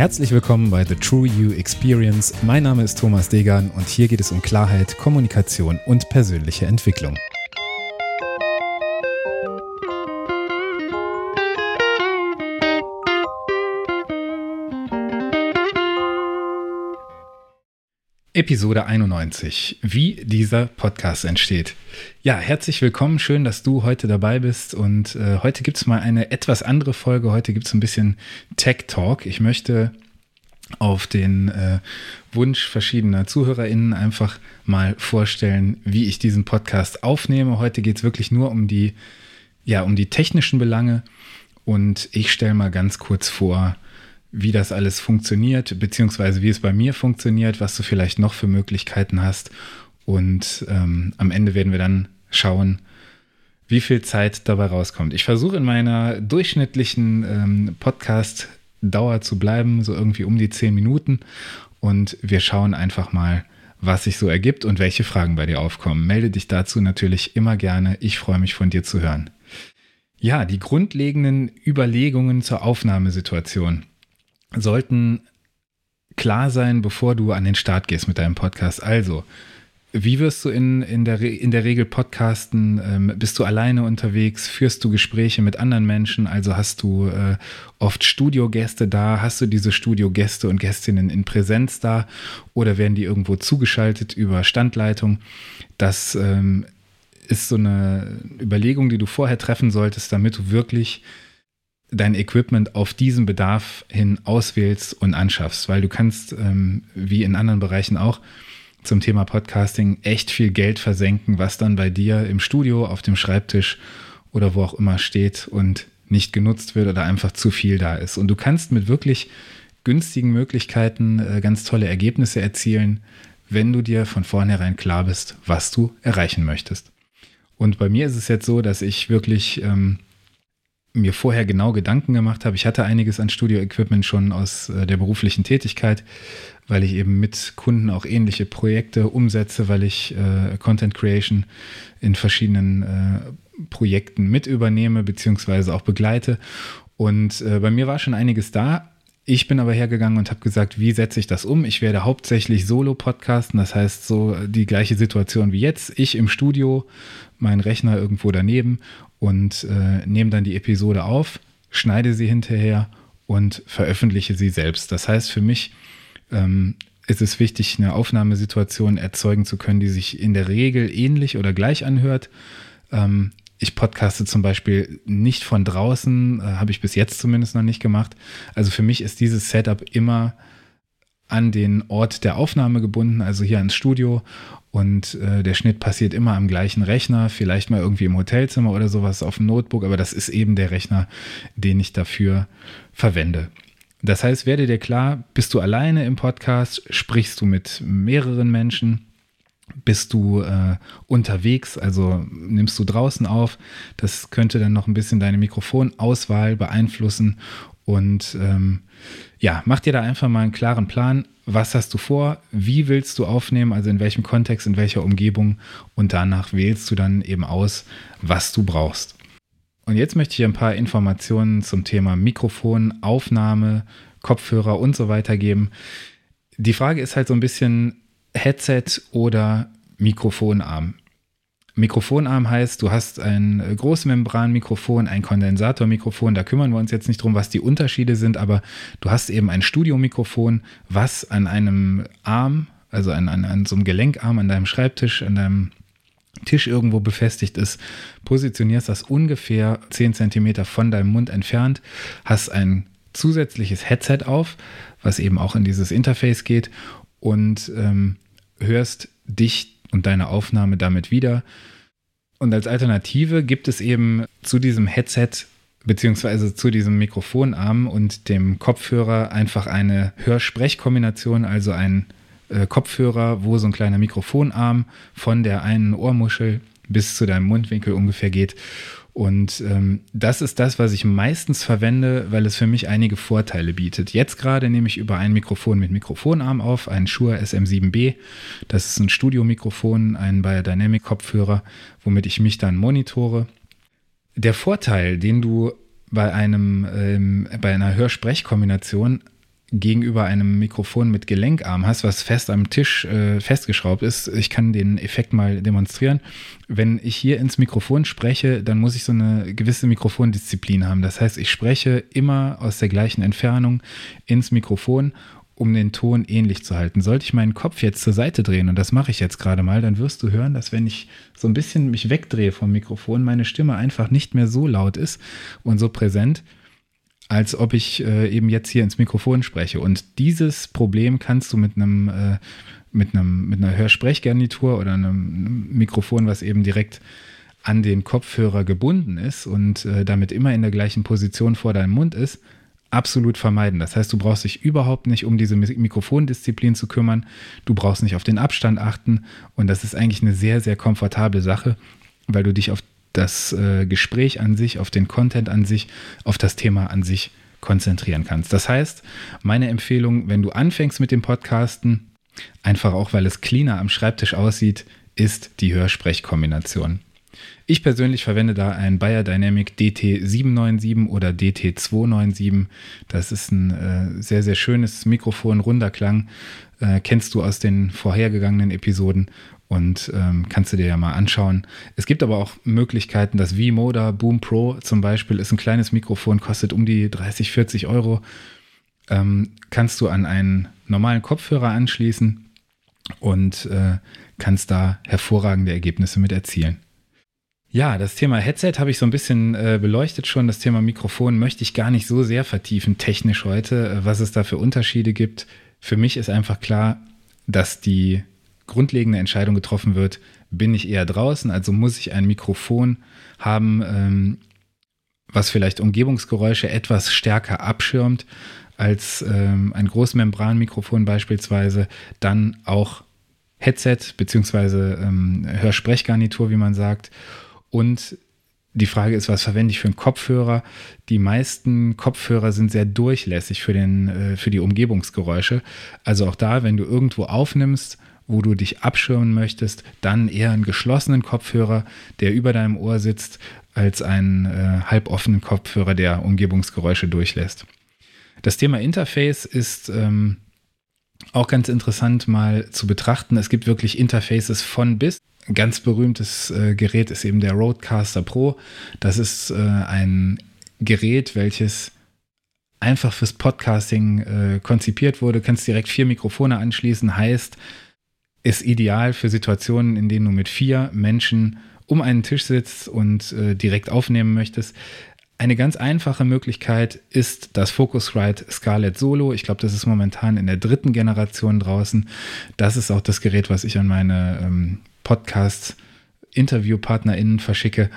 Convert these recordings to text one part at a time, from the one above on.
Herzlich willkommen bei The True You Experience. Mein Name ist Thomas Degan und hier geht es um Klarheit, Kommunikation und persönliche Entwicklung. Episode 91, wie dieser Podcast entsteht. Ja, herzlich willkommen, schön, dass du heute dabei bist und äh, heute gibt es mal eine etwas andere Folge, heute gibt es ein bisschen Tech Talk. Ich möchte auf den äh, Wunsch verschiedener ZuhörerInnen einfach mal vorstellen, wie ich diesen Podcast aufnehme. Heute geht es wirklich nur um die, ja, um die technischen Belange und ich stelle mal ganz kurz vor, wie das alles funktioniert, beziehungsweise wie es bei mir funktioniert, was du vielleicht noch für Möglichkeiten hast. Und ähm, am Ende werden wir dann schauen, wie viel Zeit dabei rauskommt. Ich versuche in meiner durchschnittlichen ähm, Podcast-Dauer zu bleiben, so irgendwie um die zehn Minuten. Und wir schauen einfach mal, was sich so ergibt und welche Fragen bei dir aufkommen. Melde dich dazu natürlich immer gerne. Ich freue mich von dir zu hören. Ja, die grundlegenden Überlegungen zur Aufnahmesituation sollten klar sein, bevor du an den Start gehst mit deinem Podcast. Also, wie wirst du in, in, der, in der Regel podcasten? Ähm, bist du alleine unterwegs? Führst du Gespräche mit anderen Menschen? Also hast du äh, oft Studiogäste da? Hast du diese Studiogäste und Gästinnen in Präsenz da? Oder werden die irgendwo zugeschaltet über Standleitung? Das ähm, ist so eine Überlegung, die du vorher treffen solltest, damit du wirklich dein Equipment auf diesen Bedarf hin auswählst und anschaffst, weil du kannst, ähm, wie in anderen Bereichen auch, zum Thema Podcasting echt viel Geld versenken, was dann bei dir im Studio, auf dem Schreibtisch oder wo auch immer steht und nicht genutzt wird oder einfach zu viel da ist. Und du kannst mit wirklich günstigen Möglichkeiten äh, ganz tolle Ergebnisse erzielen, wenn du dir von vornherein klar bist, was du erreichen möchtest. Und bei mir ist es jetzt so, dass ich wirklich ähm, mir vorher genau Gedanken gemacht habe. Ich hatte einiges an Studio-Equipment schon aus äh, der beruflichen Tätigkeit, weil ich eben mit Kunden auch ähnliche Projekte umsetze, weil ich äh, Content Creation in verschiedenen äh, Projekten mit übernehme beziehungsweise auch begleite. Und äh, bei mir war schon einiges da. Ich bin aber hergegangen und habe gesagt, wie setze ich das um? Ich werde hauptsächlich solo podcasten, das heißt so die gleiche Situation wie jetzt. Ich im Studio, mein Rechner irgendwo daneben und äh, nehme dann die Episode auf, schneide sie hinterher und veröffentliche sie selbst. Das heißt für mich ähm, ist es wichtig, eine Aufnahmesituation erzeugen zu können, die sich in der Regel ähnlich oder gleich anhört. Ähm, ich podcaste zum Beispiel nicht von draußen, äh, habe ich bis jetzt zumindest noch nicht gemacht. Also für mich ist dieses Setup immer an den Ort der Aufnahme gebunden, also hier ans Studio. Und äh, der Schnitt passiert immer am gleichen Rechner, vielleicht mal irgendwie im Hotelzimmer oder sowas auf dem Notebook, aber das ist eben der Rechner, den ich dafür verwende. Das heißt, werde dir klar, bist du alleine im Podcast, sprichst du mit mehreren Menschen, bist du äh, unterwegs, also nimmst du draußen auf. Das könnte dann noch ein bisschen deine Mikrofonauswahl beeinflussen und ähm, ja, mach dir da einfach mal einen klaren Plan. Was hast du vor? Wie willst du aufnehmen? Also in welchem Kontext, in welcher Umgebung? Und danach wählst du dann eben aus, was du brauchst. Und jetzt möchte ich ein paar Informationen zum Thema Mikrofon, Aufnahme, Kopfhörer und so weiter geben. Die Frage ist halt so ein bisschen Headset oder Mikrofonarm. Mikrofonarm heißt, du hast ein äh, Großmembranmikrofon, ein Kondensatormikrofon. Da kümmern wir uns jetzt nicht drum, was die Unterschiede sind, aber du hast eben ein Studiomikrofon, was an einem Arm, also an, an, an so einem Gelenkarm an deinem Schreibtisch, an deinem Tisch irgendwo befestigt ist, positionierst das ungefähr 10 cm von deinem Mund entfernt, hast ein zusätzliches Headset auf, was eben auch in dieses Interface geht und ähm, hörst dich und deine Aufnahme damit wieder. Und als Alternative gibt es eben zu diesem Headset beziehungsweise zu diesem Mikrofonarm und dem Kopfhörer einfach eine Hörsprechkombination, also ein äh, Kopfhörer, wo so ein kleiner Mikrofonarm von der einen Ohrmuschel bis zu deinem Mundwinkel ungefähr geht und ähm, das ist das, was ich meistens verwende, weil es für mich einige Vorteile bietet. Jetzt gerade nehme ich über ein Mikrofon mit Mikrofonarm auf, einen Shure SM7B. Das ist ein Studiomikrofon, ein Biodynamic Kopfhörer, womit ich mich dann monitore. Der Vorteil, den du bei einem ähm, bei einer Hörsprechkombination gegenüber einem Mikrofon mit Gelenkarm hast, was fest am Tisch äh, festgeschraubt ist. Ich kann den Effekt mal demonstrieren. Wenn ich hier ins Mikrofon spreche, dann muss ich so eine gewisse Mikrofondisziplin haben. Das heißt, ich spreche immer aus der gleichen Entfernung ins Mikrofon um den Ton ähnlich zu halten. Sollte ich meinen Kopf jetzt zur Seite drehen, und das mache ich jetzt gerade mal, dann wirst du hören, dass wenn ich so ein bisschen mich wegdrehe vom Mikrofon, meine Stimme einfach nicht mehr so laut ist und so präsent, als ob ich äh, eben jetzt hier ins Mikrofon spreche. Und dieses Problem kannst du mit einem, äh, mit einem, mit einer Hörsprechgarnitur oder einem Mikrofon, was eben direkt an den Kopfhörer gebunden ist und äh, damit immer in der gleichen Position vor deinem Mund ist, absolut vermeiden. Das heißt, du brauchst dich überhaupt nicht um diese Mikrofondisziplin zu kümmern. Du brauchst nicht auf den Abstand achten. Und das ist eigentlich eine sehr, sehr komfortable Sache, weil du dich auf das äh, Gespräch an sich, auf den Content an sich, auf das Thema an sich konzentrieren kannst. Das heißt, meine Empfehlung, wenn du anfängst mit dem Podcasten, einfach auch weil es cleaner am Schreibtisch aussieht, ist die Hörsprechkombination. Ich persönlich verwende da ein Bayer Dynamic DT797 oder DT297. Das ist ein äh, sehr, sehr schönes Mikrofon, runder Klang. Äh, kennst du aus den vorhergegangenen Episoden und ähm, kannst du dir ja mal anschauen. Es gibt aber auch Möglichkeiten, das V-Moda Boom Pro zum Beispiel ist ein kleines Mikrofon, kostet um die 30, 40 Euro. Ähm, kannst du an einen normalen Kopfhörer anschließen und äh, kannst da hervorragende Ergebnisse mit erzielen. Ja, das Thema Headset habe ich so ein bisschen äh, beleuchtet schon. Das Thema Mikrofon möchte ich gar nicht so sehr vertiefen, technisch heute, äh, was es da für Unterschiede gibt. Für mich ist einfach klar, dass die grundlegende Entscheidung getroffen wird, bin ich eher draußen, also muss ich ein Mikrofon haben, ähm, was vielleicht Umgebungsgeräusche etwas stärker abschirmt als ähm, ein Großmembranmikrofon beispielsweise, dann auch Headset beziehungsweise ähm, Hörsprechgarnitur, wie man sagt. Und die Frage ist, was verwende ich für einen Kopfhörer? Die meisten Kopfhörer sind sehr durchlässig für, den, äh, für die Umgebungsgeräusche. Also auch da, wenn du irgendwo aufnimmst, wo du dich abschirmen möchtest, dann eher einen geschlossenen Kopfhörer, der über deinem Ohr sitzt, als einen äh, halboffenen Kopfhörer, der Umgebungsgeräusche durchlässt. Das Thema Interface ist ähm, auch ganz interessant mal zu betrachten. Es gibt wirklich Interfaces von bis. Ein ganz berühmtes äh, Gerät ist eben der Roadcaster Pro. Das ist äh, ein Gerät, welches einfach fürs Podcasting äh, konzipiert wurde. Du kannst direkt vier Mikrofone anschließen, heißt, ist ideal für Situationen, in denen du mit vier Menschen um einen Tisch sitzt und äh, direkt aufnehmen möchtest. Eine ganz einfache Möglichkeit ist das Focusrite Scarlett Solo. Ich glaube, das ist momentan in der dritten Generation draußen. Das ist auch das Gerät, was ich an meine ähm, Podcast-InterviewpartnerInnen verschicke.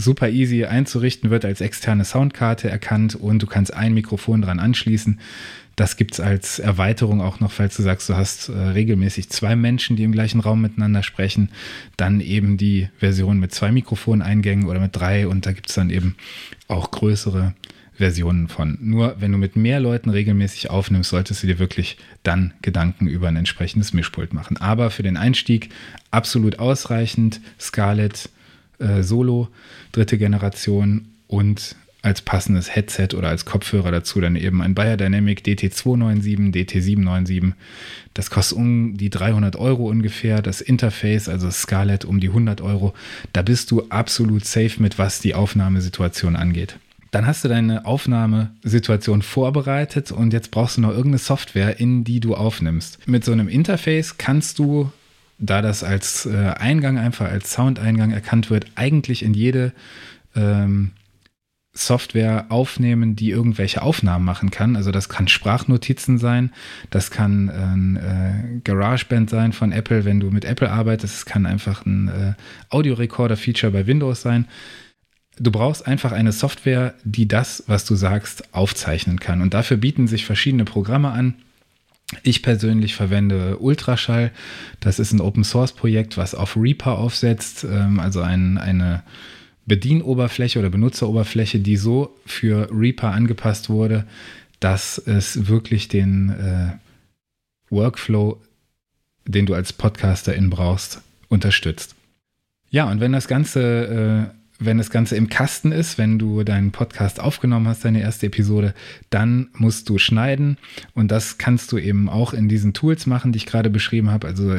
Super easy einzurichten, wird als externe Soundkarte erkannt und du kannst ein Mikrofon dran anschließen. Das gibt es als Erweiterung auch noch, falls du sagst, du hast äh, regelmäßig zwei Menschen, die im gleichen Raum miteinander sprechen. Dann eben die Version mit zwei Mikrofoneingängen oder mit drei und da gibt es dann eben auch größere Versionen von. Nur wenn du mit mehr Leuten regelmäßig aufnimmst, solltest du dir wirklich dann Gedanken über ein entsprechendes Mischpult machen. Aber für den Einstieg absolut ausreichend. Scarlett äh, Solo, dritte Generation und als passendes Headset oder als Kopfhörer dazu dann eben ein Bayer Dynamic DT297, DT797. Das kostet um die 300 Euro ungefähr. Das Interface, also Scarlett, um die 100 Euro. Da bist du absolut safe mit, was die Aufnahmesituation angeht. Dann hast du deine Aufnahmesituation vorbereitet und jetzt brauchst du noch irgendeine Software, in die du aufnimmst. Mit so einem Interface kannst du, da das als äh, Eingang einfach als Soundeingang erkannt wird, eigentlich in jede ähm, Software aufnehmen, die irgendwelche Aufnahmen machen kann. Also das kann Sprachnotizen sein, das kann ein äh, GarageBand sein von Apple, wenn du mit Apple arbeitest, es kann einfach ein äh, Audiorecorder-Feature bei Windows sein. Du brauchst einfach eine Software, die das, was du sagst, aufzeichnen kann. Und dafür bieten sich verschiedene Programme an. Ich persönlich verwende Ultraschall. Das ist ein Open-Source-Projekt, was auf Reaper aufsetzt, ähm, also ein, eine Bedienoberfläche oder Benutzeroberfläche, die so für Reaper angepasst wurde, dass es wirklich den äh, Workflow, den du als Podcasterin brauchst, unterstützt. Ja, und wenn das Ganze äh, wenn das Ganze im Kasten ist, wenn du deinen Podcast aufgenommen hast, deine erste Episode, dann musst du schneiden. Und das kannst du eben auch in diesen Tools machen, die ich gerade beschrieben habe. Also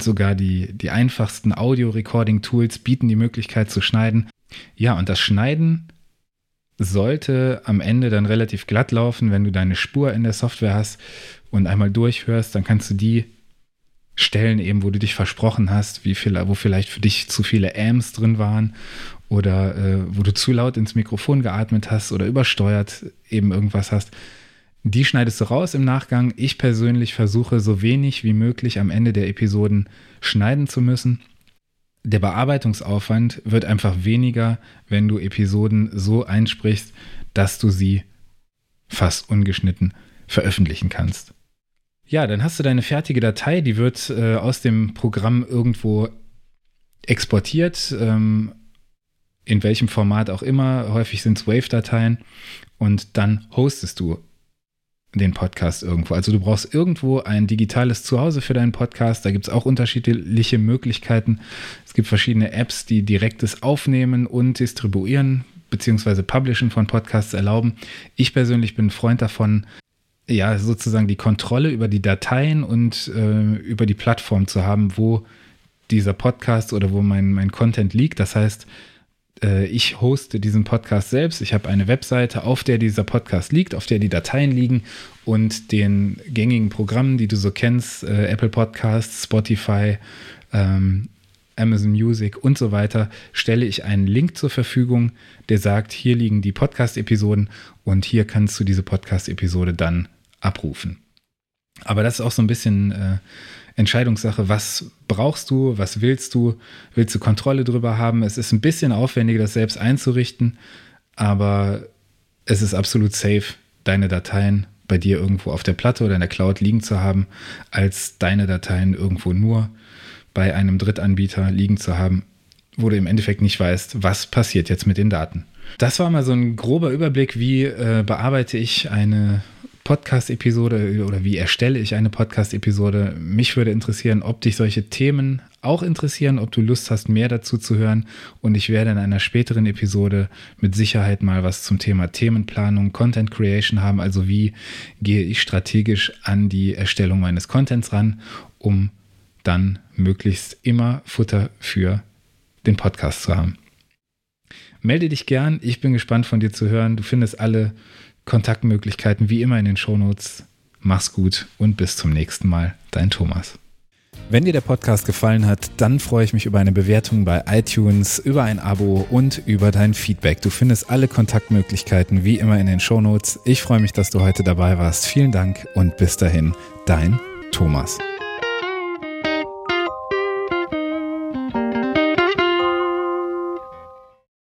sogar die, die einfachsten Audio-Recording-Tools bieten die Möglichkeit zu schneiden. Ja, und das Schneiden sollte am Ende dann relativ glatt laufen, wenn du deine Spur in der Software hast und einmal durchhörst, dann kannst du die Stellen eben, wo du dich versprochen hast, wie viel, wo vielleicht für dich zu viele Ams drin waren oder äh, wo du zu laut ins Mikrofon geatmet hast oder übersteuert eben irgendwas hast. Die schneidest du raus im Nachgang. Ich persönlich versuche so wenig wie möglich am Ende der Episoden schneiden zu müssen. Der Bearbeitungsaufwand wird einfach weniger, wenn du Episoden so einsprichst, dass du sie fast ungeschnitten veröffentlichen kannst. Ja, dann hast du deine fertige Datei, die wird äh, aus dem Programm irgendwo exportiert, ähm, in welchem Format auch immer. Häufig sind es Wave-Dateien und dann hostest du den Podcast irgendwo. Also du brauchst irgendwo ein digitales Zuhause für deinen Podcast. Da gibt es auch unterschiedliche Möglichkeiten. Es gibt verschiedene Apps, die direktes Aufnehmen und distribuieren bzw. Publishen von Podcasts erlauben. Ich persönlich bin ein Freund davon, ja, sozusagen die Kontrolle über die Dateien und äh, über die Plattform zu haben, wo dieser Podcast oder wo mein, mein Content liegt. Das heißt, äh, ich hoste diesen Podcast selbst. Ich habe eine Webseite, auf der dieser Podcast liegt, auf der die Dateien liegen und den gängigen Programmen, die du so kennst, äh, Apple Podcasts, Spotify, ähm, Amazon Music und so weiter, stelle ich einen Link zur Verfügung, der sagt, hier liegen die Podcast-Episoden und hier kannst du diese Podcast-Episode dann abrufen. Aber das ist auch so ein bisschen äh, Entscheidungssache, was brauchst du, was willst du, willst du Kontrolle drüber haben. Es ist ein bisschen aufwendiger, das selbst einzurichten, aber es ist absolut safe, deine Dateien bei dir irgendwo auf der Platte oder in der Cloud liegen zu haben, als deine Dateien irgendwo nur bei einem Drittanbieter liegen zu haben, wo du im Endeffekt nicht weißt, was passiert jetzt mit den Daten. Das war mal so ein grober Überblick, wie äh, bearbeite ich eine Podcast-Episode oder wie erstelle ich eine Podcast-Episode. Mich würde interessieren, ob dich solche Themen auch interessieren, ob du Lust hast, mehr dazu zu hören. Und ich werde in einer späteren Episode mit Sicherheit mal was zum Thema Themenplanung, Content Creation haben. Also wie gehe ich strategisch an die Erstellung meines Contents ran, um dann möglichst immer Futter für den Podcast zu haben. Melde dich gern. Ich bin gespannt von dir zu hören. Du findest alle Kontaktmöglichkeiten wie immer in den Shownotes. Mach's gut und bis zum nächsten Mal. Dein Thomas. Wenn dir der Podcast gefallen hat, dann freue ich mich über eine Bewertung bei iTunes, über ein Abo und über dein Feedback. Du findest alle Kontaktmöglichkeiten wie immer in den Shownotes. Ich freue mich, dass du heute dabei warst. Vielen Dank und bis dahin, dein Thomas.